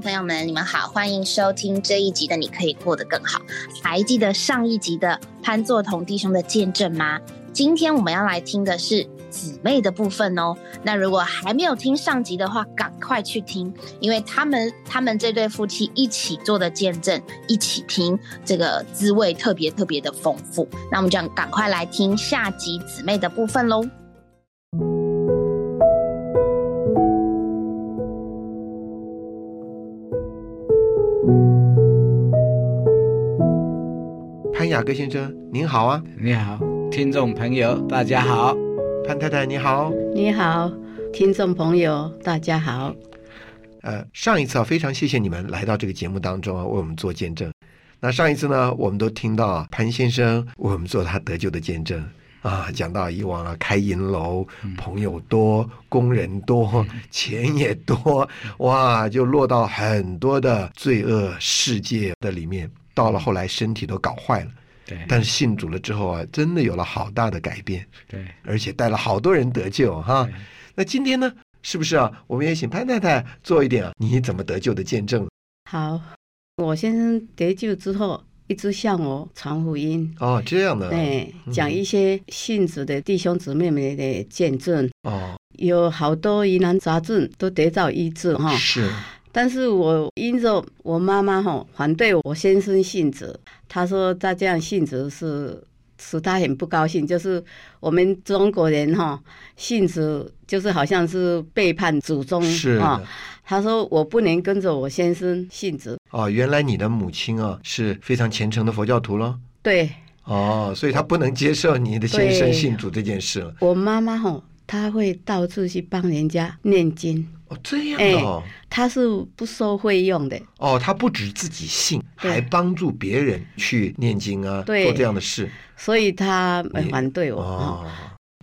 朋友们，你们好，欢迎收听这一集的《你可以过得更好》。还记得上一集的潘作同弟兄的见证吗？今天我们要来听的是姊妹的部分哦。那如果还没有听上集的话，赶快去听，因为他们他们这对夫妻一起做的见证，一起听，这个滋味特别特别的丰富。那我们就赶快来听下集姊妹的部分喽。雅各先生，您好啊！你好，听众朋友，大家好。潘太太，你好。你好，听众朋友，大家好。呃，上一次啊，非常谢谢你们来到这个节目当中啊，为我们做见证。那上一次呢，我们都听到潘先生为我们做他得救的见证啊，讲到以往啊，开银楼，朋友多，工人多，钱也多，哇，就落到很多的罪恶世界的里面。到了后来，身体都搞坏了。对，但是信主了之后啊，真的有了好大的改变。对，而且带了好多人得救哈。那今天呢，是不是啊？我们也请潘太太做一点啊，你怎么得救的见证？好，我先生得救之后，一直向我传福音。哦，这样的。对，讲一些信主的弟兄姊妹们的见证。哦，有好多疑难杂症都得到医治哈。是。但是我因着我妈妈哈反对我先生信主，她说他这样信主是使他很不高兴，就是我们中国人哈信主就是好像是背叛祖宗啊。他说我不能跟着我先生信主。哦，原来你的母亲啊是非常虔诚的佛教徒了？对。哦，所以他不能接受你的先生信主这件事了。我妈妈哈，她会到处去帮人家念经。哦，这样的，他是不收费用的。哦，他不止自己信，还帮助别人去念经啊，做这样的事。所以他反对我。哦，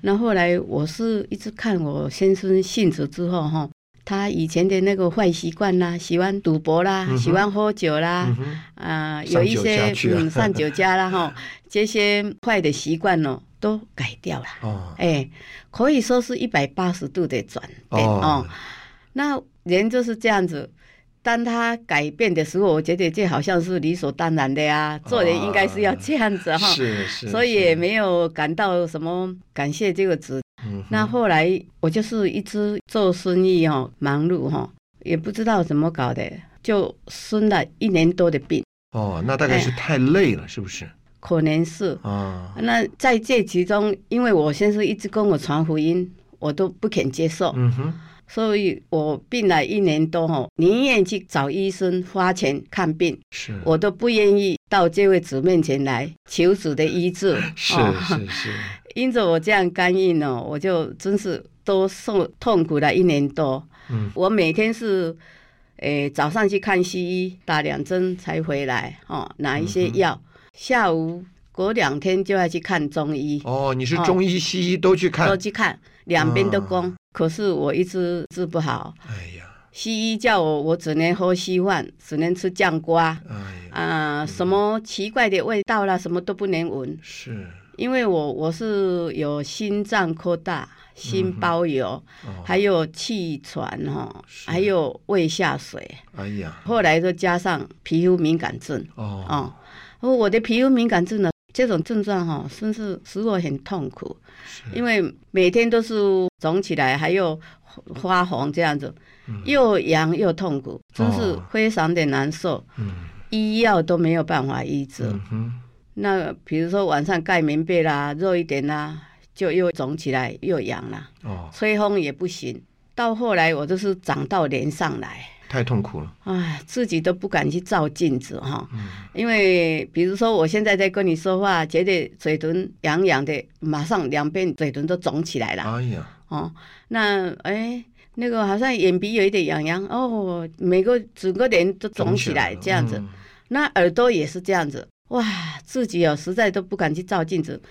那后来我是一直看我先生信主之后哈，他以前的那个坏习惯啦，喜欢赌博啦，喜欢喝酒啦，啊，有一些嗯上酒家啦 哈，这些坏的习惯哦都改掉了。哦，哎，可以说是一百八十度的转变哦。那人就是这样子，当他改变的时候，我觉得这好像是理所当然的呀。做人应该是要这样子哈，是是，所以也没有感到什么感谢这个词。那后来我就是一直做生意哦，忙碌哈，也不知道怎么搞的，就生了一年多的病。哦，那大概是太累了，是不是？可能是啊。那在这其中，因为我先生一直跟我传福音，我都不肯接受。嗯哼。所以我病了一年多吼，宁愿去找医生花钱看病，是我都不愿意到这位主面前来求主的医治。是是是，因着我这样干硬呢，我就真是都受痛苦了一年多。嗯，我每天是，诶早上去看西医打两针才回来哦，拿一些药，下午隔两天就要去看中医。哦，你是中医西医都去看？都去看，两边都攻。可是我一直治不好。哎呀，西医叫我我只能喝稀饭，只能吃酱瓜。哎呀，啊，什么奇怪的味道啦，什么都不能闻。是，因为我我是有心脏扩大、心包油，还有气喘哈，还有胃下水。哎呀，后来再加上皮肤敏感症。哦，哦，我的皮肤敏感症呢？这种症状哈，甚至使我很痛苦，因为每天都是肿起来，还有发红这样子，又痒又痛苦，真是非常的难受。医药都没有办法医治。那比如说晚上盖棉被啦，热一点啦，就又肿起来又痒了。哦，吹风也不行。到后来我就是长到脸上来。太痛苦了，哎，自己都不敢去照镜子哈，因为比如说我现在在跟你说话，觉得嘴唇痒痒的，马上两边嘴唇都肿起来了。哎呀，哦，那哎，那个好像眼皮有一点痒痒，哦，每个整个脸都肿起来这样子，那耳朵也是这样子，哇，自己哦实在都不敢去照镜子。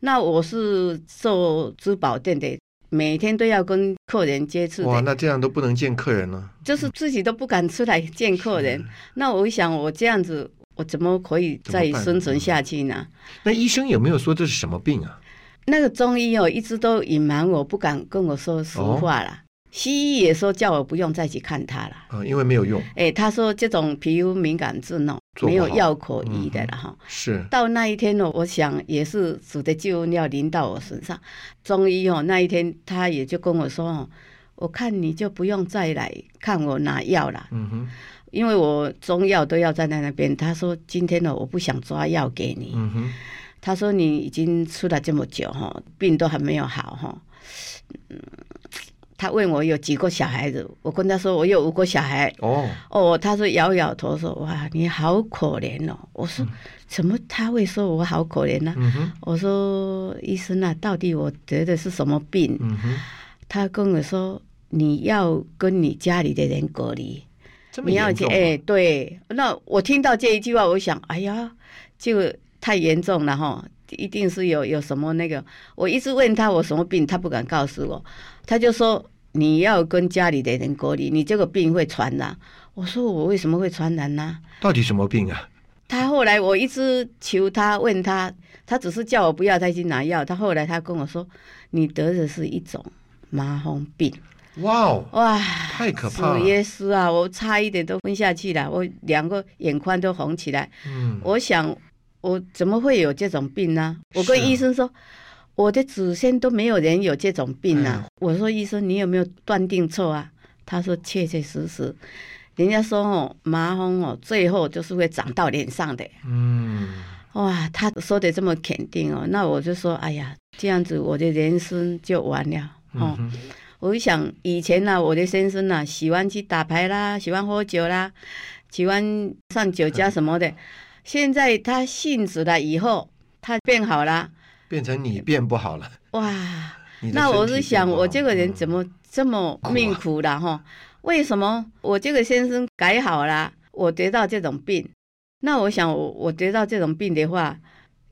那我是做珠宝店的。每天都要跟客人接触，哇，那这样都不能见客人了，就是自己都不敢出来见客人。那我想，我这样子，我怎么可以再生存下去呢？那医生有没有说这是什么病啊？那个中医哦，一直都隐瞒我，不敢跟我说实话了。西医也说叫我不用再去看他了，啊，因为没有用。哎，他说这种皮肤敏感症哦，没有药可医的了哈。是。到那一天呢，我想也是主的救恩要临到我身上。中医哦，那一天他也就跟我说哦，我看你就不用再来看我拿药了。嗯哼。因为我中药都要站在那边。他说今天呢，我不想抓药给你。嗯哼。他说你已经出来这么久哈，病都还没有好哈。嗯。他问我有几个小孩子，我跟他说我有五个小孩。哦哦，他说摇摇头说：“哇，你好可怜哦。”我说：“怎么他会说我好可怜呢？”我说：“医生啊，到底我得的是什么病？”他跟我说：“你要跟你家里的人隔离，你要去哎，对。那我听到这一句话，我想，哎呀，就太严重了哈，一定是有有什么那个。我一直问他我什么病，他不敢告诉我。”他就说你要跟家里的人隔离，你这个病会传染。我说我为什么会传染呢？到底什么病啊？他后来我一直求他问他，他只是叫我不要再去拿药。他后来他跟我说，你得的是一种麻风病。哇哦哇，太可怕了！耶稣啊，我差一点都昏下去了，我两个眼眶都红起来。嗯，我想我怎么会有这种病呢？我跟医生说。我的祖先都没有人有这种病啊！我说医生，你有没有断定错啊？他说确确实实，人家说哦，麻风哦，最后就是会长到脸上的。嗯，哇，他说的这么肯定哦，那我就说，哎呀，这样子我的人生就完了哦。我想以前呢，我的先生呢，喜欢去打牌啦，喜欢喝酒啦，喜欢上酒家什么的。现在他信主了以后，他变好了。变成你变不好了哇！那我是想，我这个人怎么这么命苦了哈？为什么我这个先生改好了，我得到这种病？那我想，我我得到这种病的话，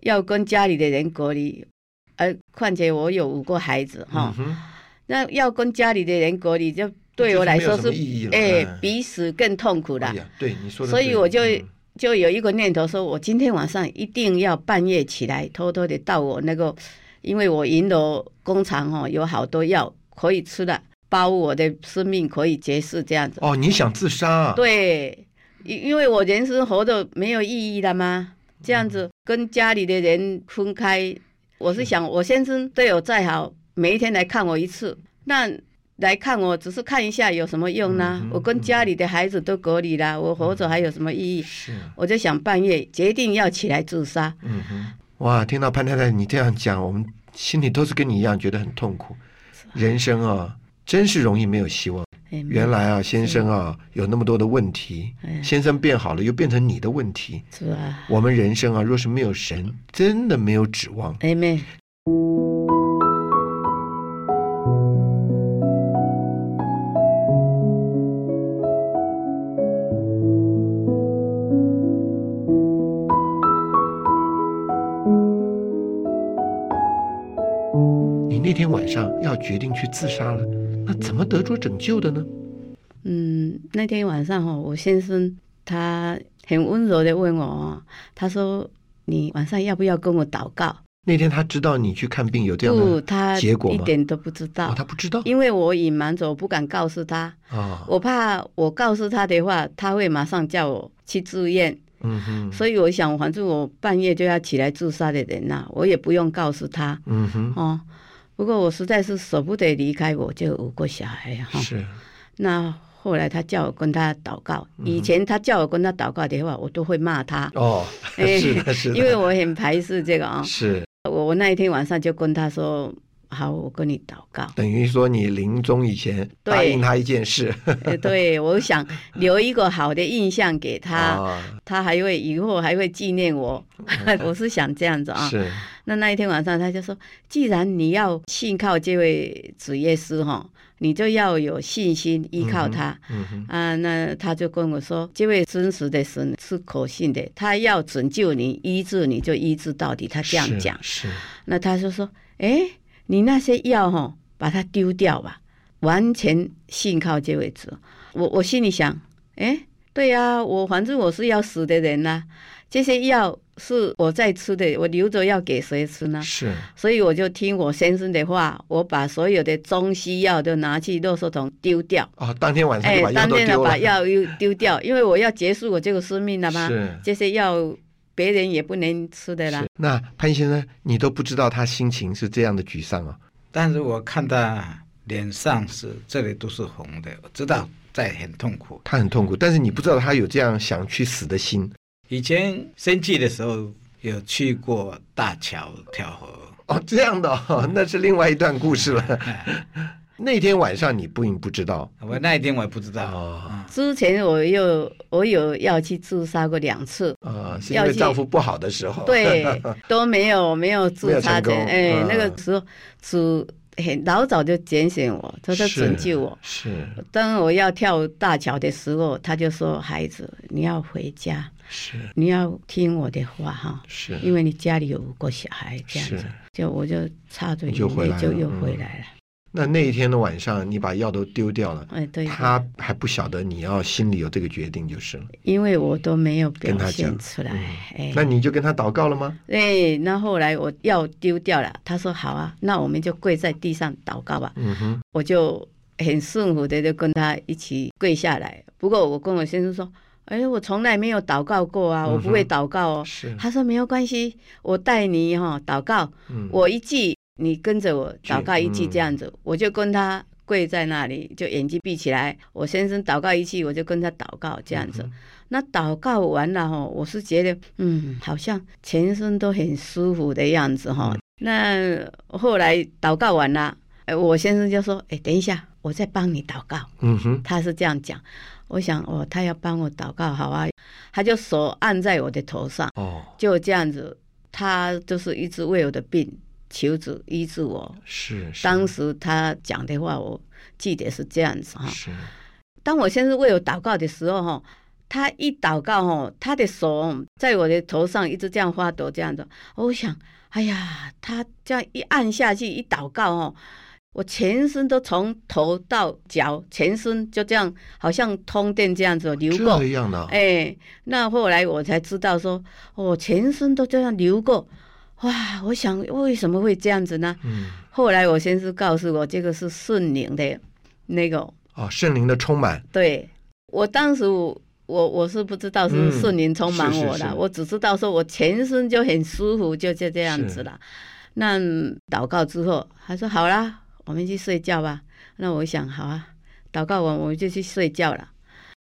要跟家里的人隔离，而况且我有五个孩子哈，那要跟家里的人隔离，就对我来说是哎，比死更痛苦的。对你说的，所以我就。就有一个念头，说我今天晚上一定要半夜起来，偷偷的到我那个，因为我银楼工厂哦，有好多药可以吃的，包我的生命可以结束这样子。哦，你想自杀？对，因因为我人生活的没有意义了吗？这样子跟家里的人分开，我是想我先生对我再好，每一天来看我一次，那。来看我，只是看一下有什么用呢？我跟家里的孩子都隔离了，我活着还有什么意义？是，我就想半夜决定要起来自杀。嗯哼，哇，听到潘太太你这样讲，我们心里都是跟你一样觉得很痛苦。人生啊，真是容易没有希望。原来啊，先生啊，有那么多的问题，先生变好了，又变成你的问题。是啊，我们人生啊，若是没有神，真的没有指望。要决定去自杀了，那怎么得着拯救的呢？嗯，那天晚上哈，我先生他很温柔的问我，他说：“你晚上要不要跟我祷告？”那天他知道你去看病有这样的结果吗？一点都不知道，他不知道，因为我隐瞒着，我不敢告诉他。啊，我怕我告诉他的话，他会马上叫我去住院。嗯哼，所以我想，反正我半夜就要起来自杀的人呐，我也不用告诉他。嗯哼，哦。不过我实在是舍不得离开我这五个小孩哈。是。那后来他叫我跟他祷告，以前他叫我跟他祷告的话，我都会骂他。哦，是的，是的。因为我很排斥这个啊。是。我我那一天晚上就跟他说。好，我跟你祷告。等于说你临终以前答应他一件事。对，我想留一个好的印象给他，他还会以后还会纪念我。我是想这样子啊。是。那那一天晚上他就说：“既然你要信靠这位主耶稣哈，你就要有信心依靠他。”嗯啊，那他就跟我说：“这位真实的神是可信的，他要拯救你、医治你就医治到底。”他这样讲。是。那他就说：“哎。”你那些药哈，把它丢掉吧，完全信靠这位主。我我心里想，哎，对呀，我反正我是要死的人呐，这些药是我在吃的，我留着要给谁吃呢？是，所以我就听我先生的话，我把所有的中西药都拿去垃圾桶丢掉。哦，当天晚上把药都丢了。把药又丢掉，因为我要结束我这个生命了吗？是，这些药别人也不能吃的啦。那潘先生，你都不知道他心情是这样的沮丧啊？但是我看他脸上是这里都是红的，我知道在很痛苦。他很痛苦，但是你不知道他有这样想去死的心。以前生气的时候有去过大桥跳河哦，这样的哦，那是另外一段故事了。那天晚上你不不知道，我那一天我也不知道。哦。之前我又我有要去自杀过两次。啊，是因为丈夫不好的时候，对 都没有没有自杀的，哎，那个时候主很老早就拣选我，他说拯救我。是，当我要跳大桥的时候，他就说：“孩子，你要回家。”是，你要听我的话哈，是，因为你家里有五个小孩，这样子，就我就插嘴，就回来，就又回来了。那那一天的晚上，你把药都丢掉了，哎，对，他还不晓得你要心里有这个决定就是了，因为我都没有表现出来，哎，那你就跟他祷告了吗？哎，那后来我药丢掉了，他说好啊，那我们就跪在地上祷告吧。嗯哼，我就很顺服的就跟他一起跪下来。不过我跟我先生说。哎，我从来没有祷告过啊，我不会祷告哦。是，他说没有关系，我带你哈祷告，嗯我一句你跟着我祷告一句这样子，我就跟他跪在那里，就眼睛闭起来。我先生祷告一句，我就跟他祷告这样子。那祷告完了哈，我是觉得嗯，好像全身都很舒服的样子哈。那后来祷告完了，哎，我先生就说，哎，等一下，我再帮你祷告。嗯哼，他是这样讲。我想哦，他要帮我祷告，好啊，他就手按在我的头上，哦，就这样子，他就是一直为我的病求主医治我。是，是当时他讲的话，我记得是这样子哈。是，当我先是为我祷告的时候哈，他一祷告哈，他的手在我的头上一直这样发抖，这样子，我想，哎呀，他这样一按下去，一祷告哦。我全身都从头到脚，全身就这样，好像通电这样子流过。这样的。哎，那后来我才知道说，我全身都这样流过。哇，我想为什么会这样子呢？嗯。后来我先是告诉我，这个是圣灵的那个。哦，圣灵的充满。对，我当时我我我是不知道是圣灵充满我的，我只知道说我全身就很舒服，就就这样子了。那祷告之后，他说好啦。我们去睡觉吧。那我想，好啊，祷告完我们就去睡觉了。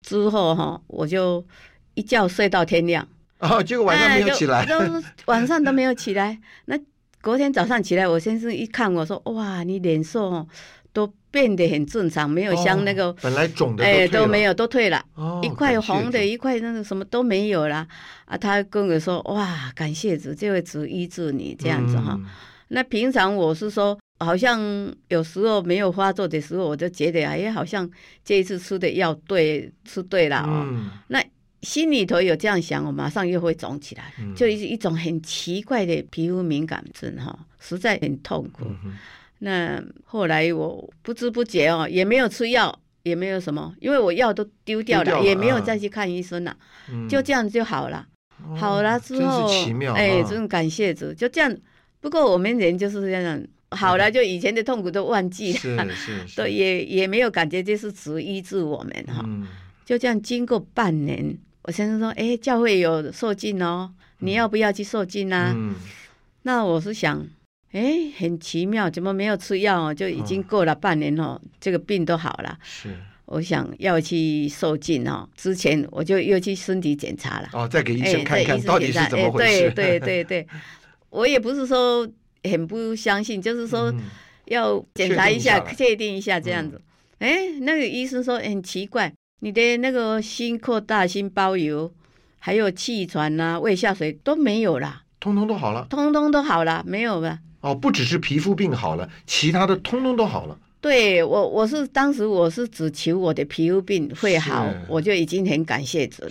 之后哈，我就一觉睡到天亮。哦，结果晚上没有起来。都晚上都没有起来。那隔天早上起来，我先生一看我说：“哇，你脸色都变得很正常，没有像那个本来肿的哎都没有都退了，一块红的，一块那个什么都没有了。”啊，他跟我说：“哇，感谢主，这位主医治你这样子哈。”那平常我是说。好像有时候没有发作的时候，我就觉得哎，好像这一次吃的药对，吃对了哦。那心里头有这样想，我马上又会肿起来，就一一种很奇怪的皮肤敏感症哈，实在很痛苦。那后来我不知不觉哦，也没有吃药，也没有什么，因为我药都丢掉了，也没有再去看医生了，就这样就好了。好了之后，哎，真感谢主，就这样。不过我们人就是这样。好了，就以前的痛苦都忘记了，是是，都也也没有感觉这是主医治我们哈。就这样经过半年，我先生说：“哎，教会有受尽哦，你要不要去受尽呢？”那我是想，哎，很奇妙，怎么没有吃药哦？就已经过了半年哦，这个病都好了。是，我想要去受尽哦。之前我就又去身体检查了。哦，再给医生看看到底是怎么回事。对对对对，我也不是说。很不相信，就是说要检查一下，确定一下这样子。哎，那个医生说很奇怪，你的那个心扩大、心包油，还有气喘呐、胃下水都没有啦，通通都好了，通通都好了，没有了。哦，不只是皮肤病好了，其他的通通都好了。对我，我是当时我是只求我的皮肤病会好，我就已经很感谢主了。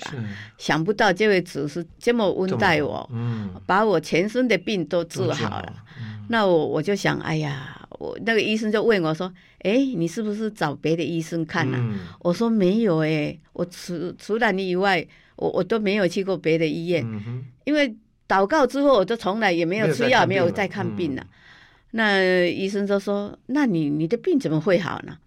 想不到这位主是这么恩待我，嗯，把我全身的病都治好了。那我我就想，哎呀，我那个医生就问我说：“哎，你是不是找别的医生看了？”我说：“没有，哎，我除除了你以外。”我我都没有去过别的医院，因为祷告之后，我就从来也没有吃药，没有再看病了。那医生就说：“那你你的病怎么会好呢？”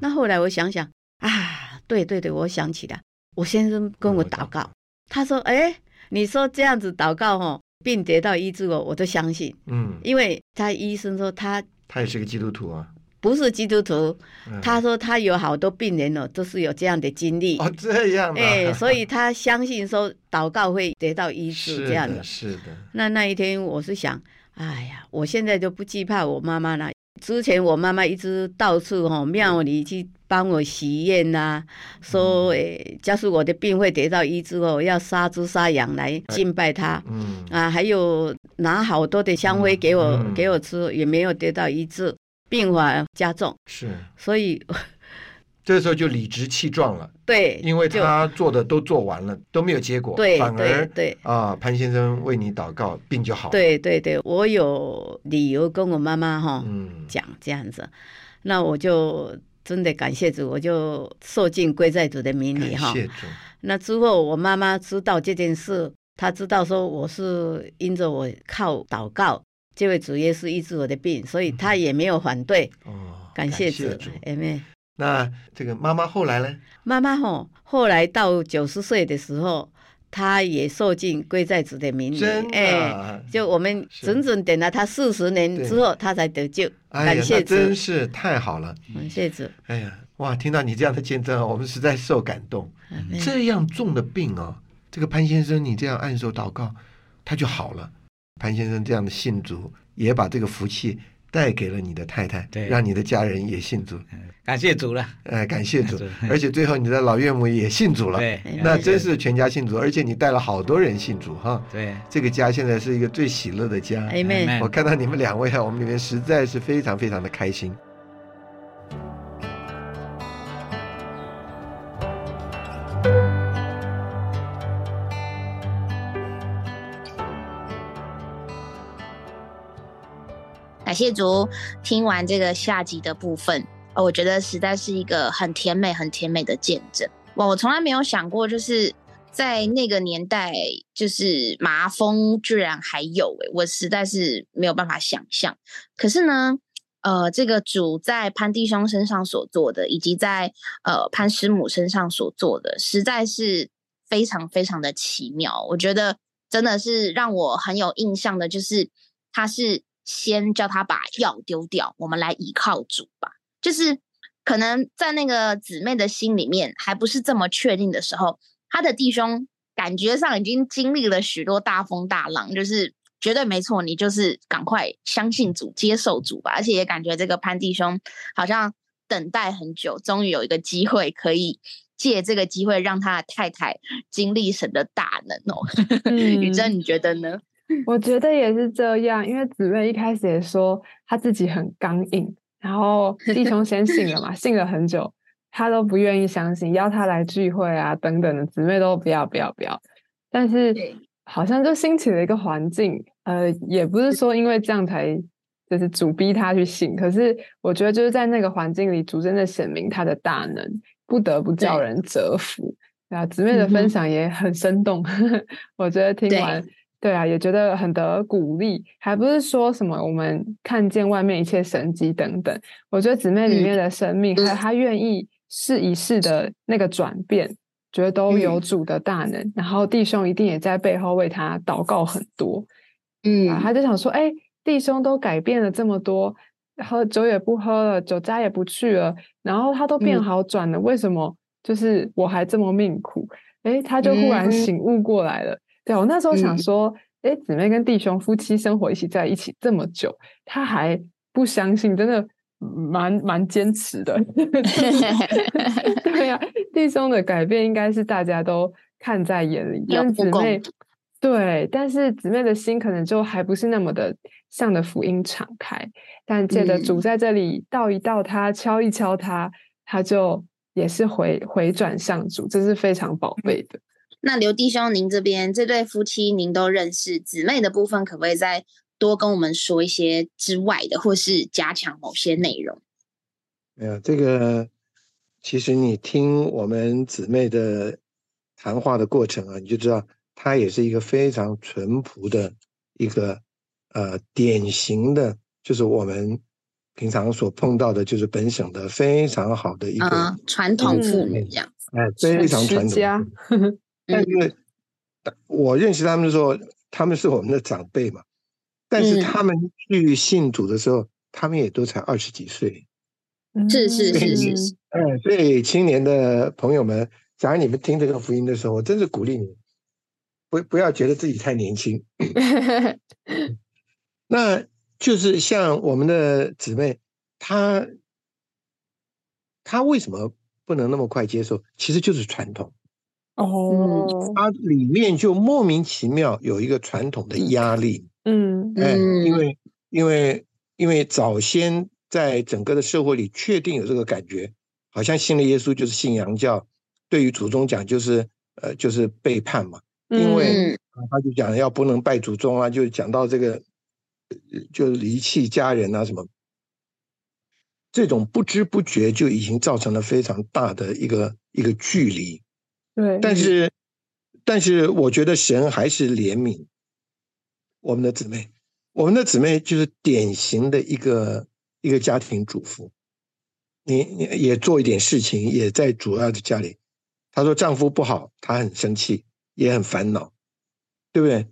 那后来我想想啊，对对对，我想起来，我先生跟我祷告，他说：“哎，你说这样子祷告哦，病得到医治哦，我都相信。”嗯，因为他医生说他他也是个基督徒啊。不是基督徒，他说他有好多病人哦，都是有这样的经历哦，这样哎，所以他相信说祷告会得到医治这样的。是的。那那一天我是想，哎呀，我现在就不惧怕我妈妈了。之前我妈妈一直到处哈庙里去帮我许愿呐，说诶，假使我的病会得到医治哦，要杀猪杀羊来敬拜他。嗯啊，还有拿好多的香灰给我给我吃，也没有得到医治。病患加重是，所以这时候就理直气壮了。对，因为他做的都做完了，都没有结果。对，反而对啊，潘先生为你祷告，病就好了。对对对，我有理由跟我妈妈哈讲这样子，那我就真的感谢主，我就受尽归在主的名里哈。谢主。那之后我妈妈知道这件事，她知道说我是因着我靠祷告。这位主耶稣医治我的病，所以她也没有反对。哦，感谢主，阿妹。那这个妈妈后来呢？妈妈吼，后来到九十岁的时候，她也受尽贵在子的名里。哎，就我们整整等了她四十年之后，她才得救。感谢主，真是太好了。感谢主。哎呀，哇！听到你这样的见证，我们实在受感动。这样重的病啊，这个潘先生，你这样按手祷告，他就好了。潘先生这样的信主，也把这个福气带给了你的太太，对，让你的家人也信主，感谢主了，哎，感谢主，而且最后你的老岳母也信主了，对，那真是全家信主，而且你带了好多人信主哈，对，这个家现在是一个最喜乐的家，哎妹，我看到你们两位啊，我们里面实在是非常非常的开心。谢主，听完这个下集的部分，我觉得实在是一个很甜美、很甜美的见证。哇，我从来没有想过，就是在那个年代，就是麻风居然还有诶，我实在是没有办法想象。可是呢，呃，这个主在潘弟兄身上所做的，以及在呃潘师母身上所做的，实在是非常非常的奇妙。我觉得真的是让我很有印象的，就是他是。先叫他把药丢掉，我们来依靠主吧。就是可能在那个姊妹的心里面还不是这么确定的时候，他的弟兄感觉上已经经历了许多大风大浪，就是绝对没错，你就是赶快相信主，接受主吧。而且也感觉这个潘弟兄好像等待很久，终于有一个机会可以借这个机会让他的太太经历神的大能哦。宇珍，你觉得呢？我觉得也是这样，因为姊妹一开始也说她自己很刚硬，然后弟兄 先信了嘛，信了很久，他都不愿意相信，邀他来聚会啊等等的，姊妹都不要不要不要。但是好像就兴起了一个环境，呃，也不是说因为这样才就是主逼他去信，可是我觉得就是在那个环境里，主真的显明他的大能，不得不叫人折服。啊，姊妹的分享也很生动，我觉得听完。对啊，也觉得很得鼓励，还不是说什么我们看见外面一切神迹等等。我觉得姊妹里面的生命，还有她愿意试一试的那个转变，觉得都有主的大能。然后弟兄一定也在背后为他祷告很多。嗯，他就想说，哎，弟兄都改变了这么多，喝酒也不喝了，酒家也不去了，然后他都变好转了，为什么就是我还这么命苦？哎，他就忽然醒悟过来了。对，我那时候想说，哎，姊妹跟弟兄夫妻生活一起在一起这么久，他还不相信，真的蛮蛮坚持的。对呀，弟兄的改变应该是大家都看在眼里，但姊妹对，但是姊妹的心可能就还不是那么的向的福音敞开。但借着主在这里道一道他，敲一敲他，他就也是回回转向主，这是非常宝贝的。那刘弟兄，您这边这对夫妻您都认识，姊妹的部分可不可以再多跟我们说一些之外的，或是加强某些内容？没有这个，其实你听我们姊妹的谈话的过程啊，你就知道她也是一个非常淳朴的一个呃典型的，就是我们平常所碰到的，就是本省的非常好的一个传统妇女这样子，哎，非常传统。但是我认识他们的时候，他们是我们的长辈嘛，但是他们去信主的时候，他们也都才二十几岁。是是是是是，哎，所以青年的朋友们，假如你们听这个福音的时候，我真是鼓励你，不不要觉得自己太年轻。那就是像我们的姊妹，她她为什么不能那么快接受？其实就是传统哦，它里面就莫名其妙有一个传统的压力。嗯，哎，因为因为因为早先。在整个的社会里，确定有这个感觉，好像信了耶稣就是信洋教，对于祖宗讲就是呃就是背叛嘛，因为他就讲要不能拜祖宗啊，就讲到这个就离弃家人啊什么，这种不知不觉就已经造成了非常大的一个一个距离。对，但是但是我觉得神还是怜悯我们的姊妹，我们的姊妹就是典型的一个。一个家庭主妇，你你也做一点事情，也在主要的家里。她说丈夫不好，她很生气，也很烦恼，对不对？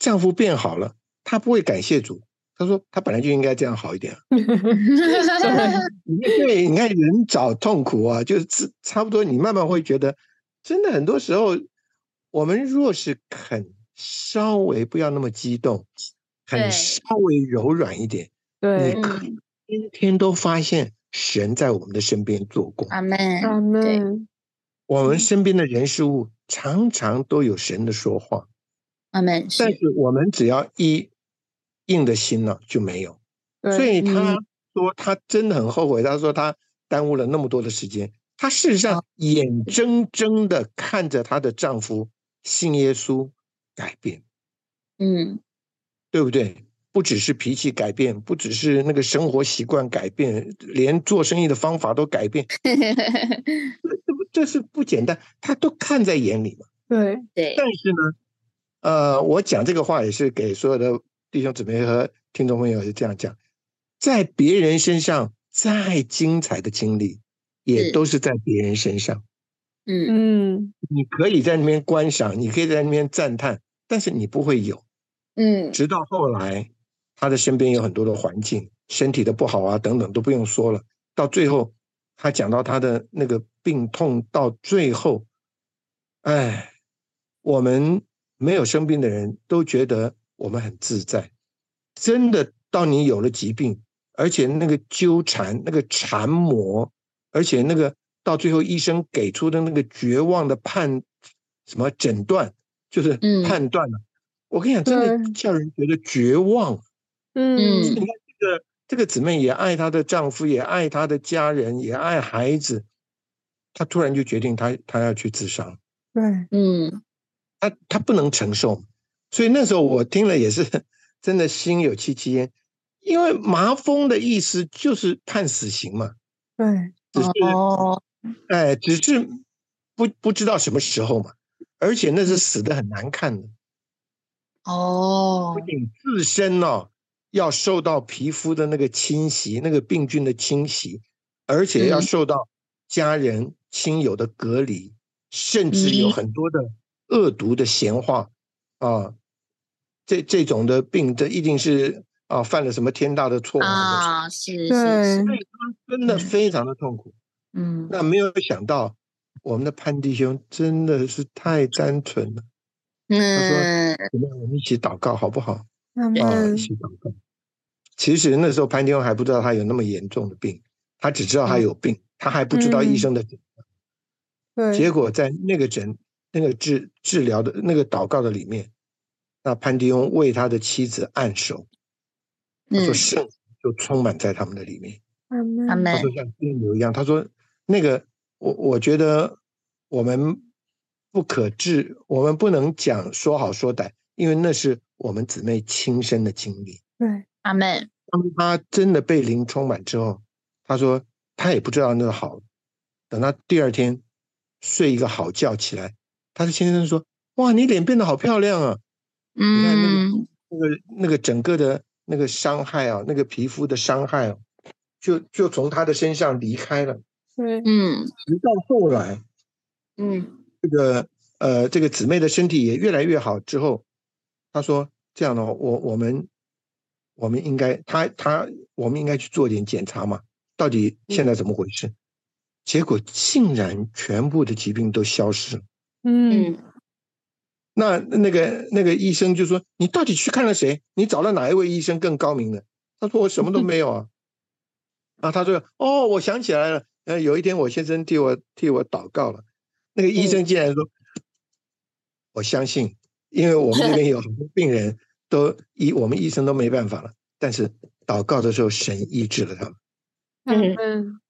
丈夫变好了，她不会感谢主。她说她本来就应该这样好一点。对，你看人找痛苦啊，就是差不多。你慢慢会觉得，真的很多时候，我们若是肯稍微不要那么激动，肯稍微柔软一点，对，你可以。天天都发现神在我们的身边做工，阿门，阿门。我们身边的人事物常常都有神的说话，阿门。但是我们只要一硬的心了就没有。所以他说他真的很后悔，他说他耽误了那么多的时间。他事实上眼睁睁的看着她的丈夫信耶稣改变，嗯，对不对？不只是脾气改变，不只是那个生活习惯改变，连做生意的方法都改变。这这不这是不简单，他都看在眼里嘛。对对。但是呢，呃，我讲这个话也是给所有的弟兄姊妹和听众朋友是这样讲：在别人身上再精彩的经历，也都是在别人身上。嗯嗯，你可以在那边观赏，你可以在那边赞叹，但是你不会有。嗯，直到后来。他的身边有很多的环境，身体的不好啊，等等都不用说了。到最后，他讲到他的那个病痛，到最后，哎，我们没有生病的人都觉得我们很自在。真的，到你有了疾病，而且那个纠缠、那个缠磨，而且那个到最后医生给出的那个绝望的判什么诊断，就是判断了。我跟你讲，真的叫人觉得绝望。嗯，你看这个这个姊妹也爱她的丈夫，也爱她的家人，也爱孩子，她突然就决定她她要去自杀。对，嗯，她她不能承受，所以那时候我听了也是 真的心有戚戚焉，因为麻风的意思就是判死刑嘛。对，只是哎，只是不不知道什么时候嘛，而且那是死的很难看的。哦，不仅自身哦。要受到皮肤的那个侵袭，那个病菌的侵袭，而且要受到家人亲友的隔离，甚至有很多的恶毒的闲话啊，这这种的病，这一定是啊犯了什么天大的错啊！是是，所以他真的非常的痛苦。嗯，那没有想到我们的潘弟兄真的是太单纯了。嗯，他说：“我们一起祷告好不好？”啊，一起祷告。其实那时候潘天翁还不知道他有那么严重的病，他只知道他有病，他还不知道医生的诊断。结果在那个诊、那个治治疗的那个祷告的里面，那潘迪翁为他的妻子按手，他说圣就充满在他们的里面。阿门他说像病流一样。他说那个我我觉得我们不可治，我们不能讲说好说歹，因为那是我们姊妹亲身的经历。对。阿妹，当他真的被灵充满之后，他说他也不知道那个好。等他第二天睡一个好觉起来，他的先生说：“哇，你脸变得好漂亮啊！你看那个那个那个整个的那个伤害啊，那个皮肤的伤害啊，就就从他的身上离开了。对，嗯，直到后来，嗯，这个呃，这个姊妹的身体也越来越好之后，他说这样的话，我我们我们应该他他我们应该去做点检查嘛，到底现在怎么回事？结果竟然全部的疾病都消失了。嗯，那那个那个医生就说：“你到底去看了谁？你找了哪一位医生更高明的？”他说：“我什么都没有啊。”啊，他说：“哦，我想起来了。呃，有一天我先生替我替我祷告了，那个医生竟然说：‘我相信，因为我们那边有很多病人都医，我们医生都没办法了。但是祷告的时候，神医治了他们。’嗯，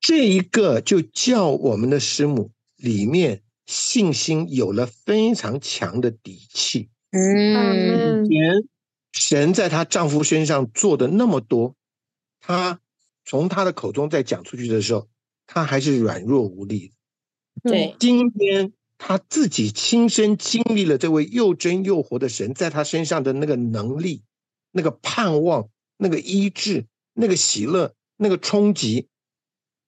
这一个就叫我们的师母里面。”信心有了非常强的底气。嗯，神在她丈夫身上做的那么多，她从她的口中再讲出去的时候，她还是软弱无力。对，今天她自己亲身经历了这位又真又活的神在她身上的那个能力、那个盼望、那个医治、那个喜乐、那个冲击。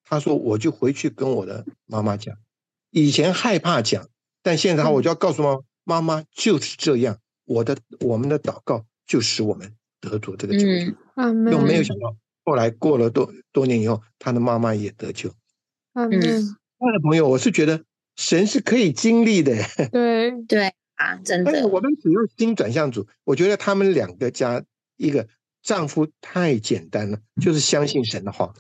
她说：“我就回去跟我的妈妈讲。”以前害怕讲，但现在我就要告诉妈妈，妈妈就是这样。我的我们的祷告就使我们得着这个救赎。又没有想到，后来过了多多年以后，他的妈妈也得救。嗯，亲爱的朋友，我是觉得神是可以经历的。对对啊，真的。我们只用心转向主，我觉得他们两个家一个丈夫太简单了，就是相信神的话。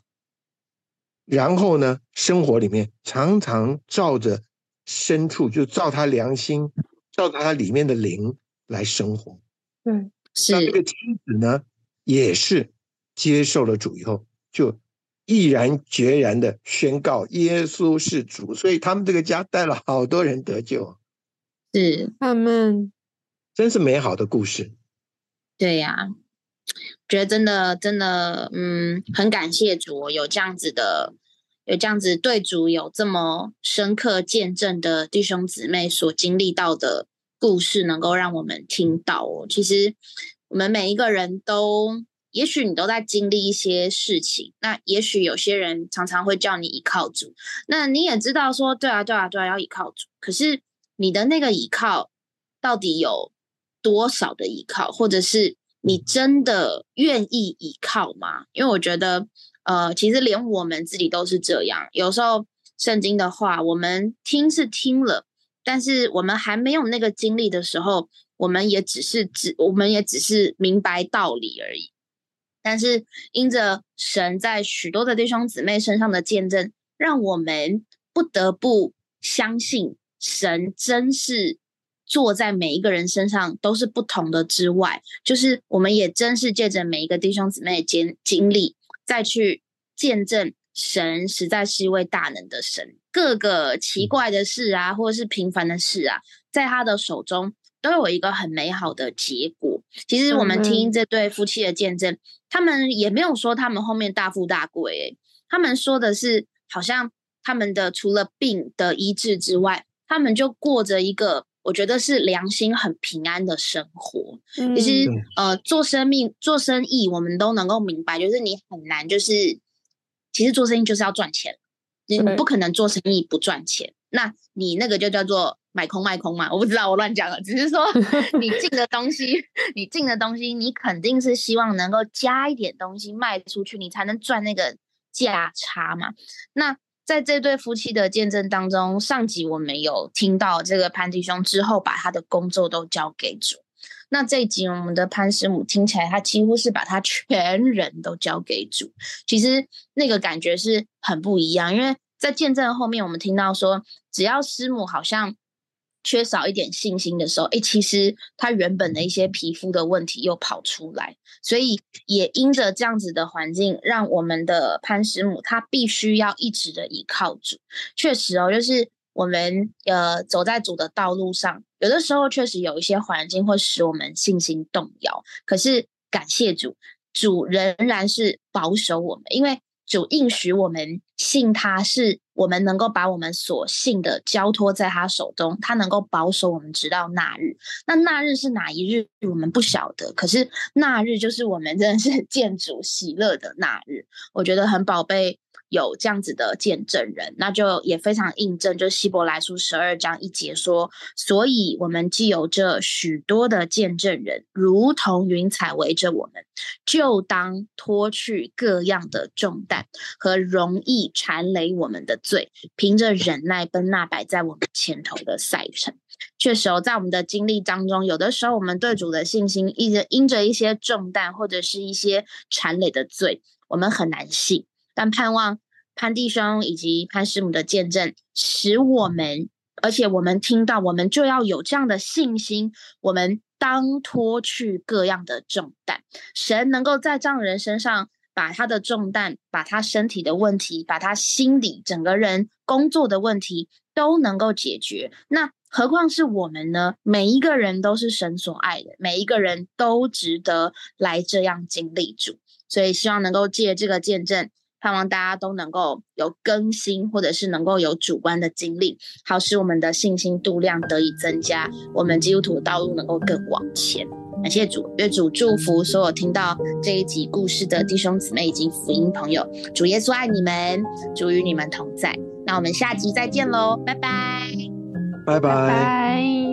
然后呢，生活里面常常照着深处，就照他良心，照着他里面的灵来生活。嗯，是。那这个妻子呢，也是接受了主以后，就毅然决然的宣告耶稣是主，所以他们这个家带了好多人得救。是，他们真是美好的故事。对呀。觉得真的真的，嗯，很感谢主，有这样子的，有这样子对主有这么深刻见证的弟兄姊妹所经历到的故事，能够让我们听到哦。其实我们每一个人都，也许你都在经历一些事情，那也许有些人常常会叫你依靠主，那你也知道说，对啊，对啊，对啊，要依靠主。可是你的那个依靠到底有多少的依靠，或者是？你真的愿意依靠吗？因为我觉得，呃，其实连我们自己都是这样。有时候圣经的话，我们听是听了，但是我们还没有那个经历的时候，我们也只是只，我们也只是明白道理而已。但是因着神在许多的弟兄姊妹身上的见证，让我们不得不相信神真是。坐在每一个人身上都是不同的之外，就是我们也真是借着每一个弟兄姊妹的经经历，再去见证神实在是一位大能的神。各个奇怪的事啊，或者是平凡的事啊，在他的手中都有一个很美好的结果。其实我们听这对夫妻的见证，他们也没有说他们后面大富大贵，他们说的是好像他们的除了病的医治之外，他们就过着一个。我觉得是良心很平安的生活。其实，呃，做生命、做生意，我们都能够明白，就是你很难，就是其实做生意就是要赚钱，你不可能做生意不赚钱。那你那个就叫做买空卖空嘛？我不知道，我乱讲了。只是说，你进的东西，你进的东西，你肯定是希望能够加一点东西卖出去，你才能赚那个价差嘛。那。在这对夫妻的见证当中，上集我们有听到这个潘弟兄之后把他的工作都交给主。那这一集我们的潘师母听起来，他几乎是把他全人都交给主。其实那个感觉是很不一样，因为在见证后面，我们听到说，只要师母好像。缺少一点信心的时候，哎，其实他原本的一些皮肤的问题又跑出来，所以也因着这样子的环境，让我们的潘师母她必须要一直的依靠主。确实哦，就是我们呃走在主的道路上，有的时候确实有一些环境会使我们信心动摇。可是感谢主，主仍然是保守我们，因为主应许我们信他是我们能够把我们所信的交托在他手中，他能够保守我们直到那日。那那日是哪一日，我们不晓得。可是那日就是我们真的是 见主喜乐的那日，我觉得很宝贝。有这样子的见证人，那就也非常印证，就希伯来书十二章一节说，所以我们既有这许多的见证人，如同云彩围着我们，就当脱去各样的重担和容易缠累我们的罪，凭着忍耐奔那摆在我们前头的赛程。确实哦，在我们的经历当中，有的时候我们对主的信心，一直因着一些重担或者是一些缠累的罪，我们很难信。但盼望潘弟兄以及潘师母的见证，使我们，而且我们听到，我们就要有这样的信心，我们当脱去各样的重担。神能够在这样人身上，把他的重担，把他身体的问题，把他心理整个人工作的问题都能够解决。那何况是我们呢？每一个人都是神所爱的，每一个人都值得来这样经历主。所以希望能够借这个见证。盼望大家都能够有更新，或者是能够有主观的经历，好使我们的信心度量得以增加，我们基督徒道路能够更往前。感谢主，愿主祝福所有听到这一集故事的弟兄姊妹以及福音朋友。主耶稣爱你们，主与你们同在。那我们下集再见喽，拜拜，拜拜。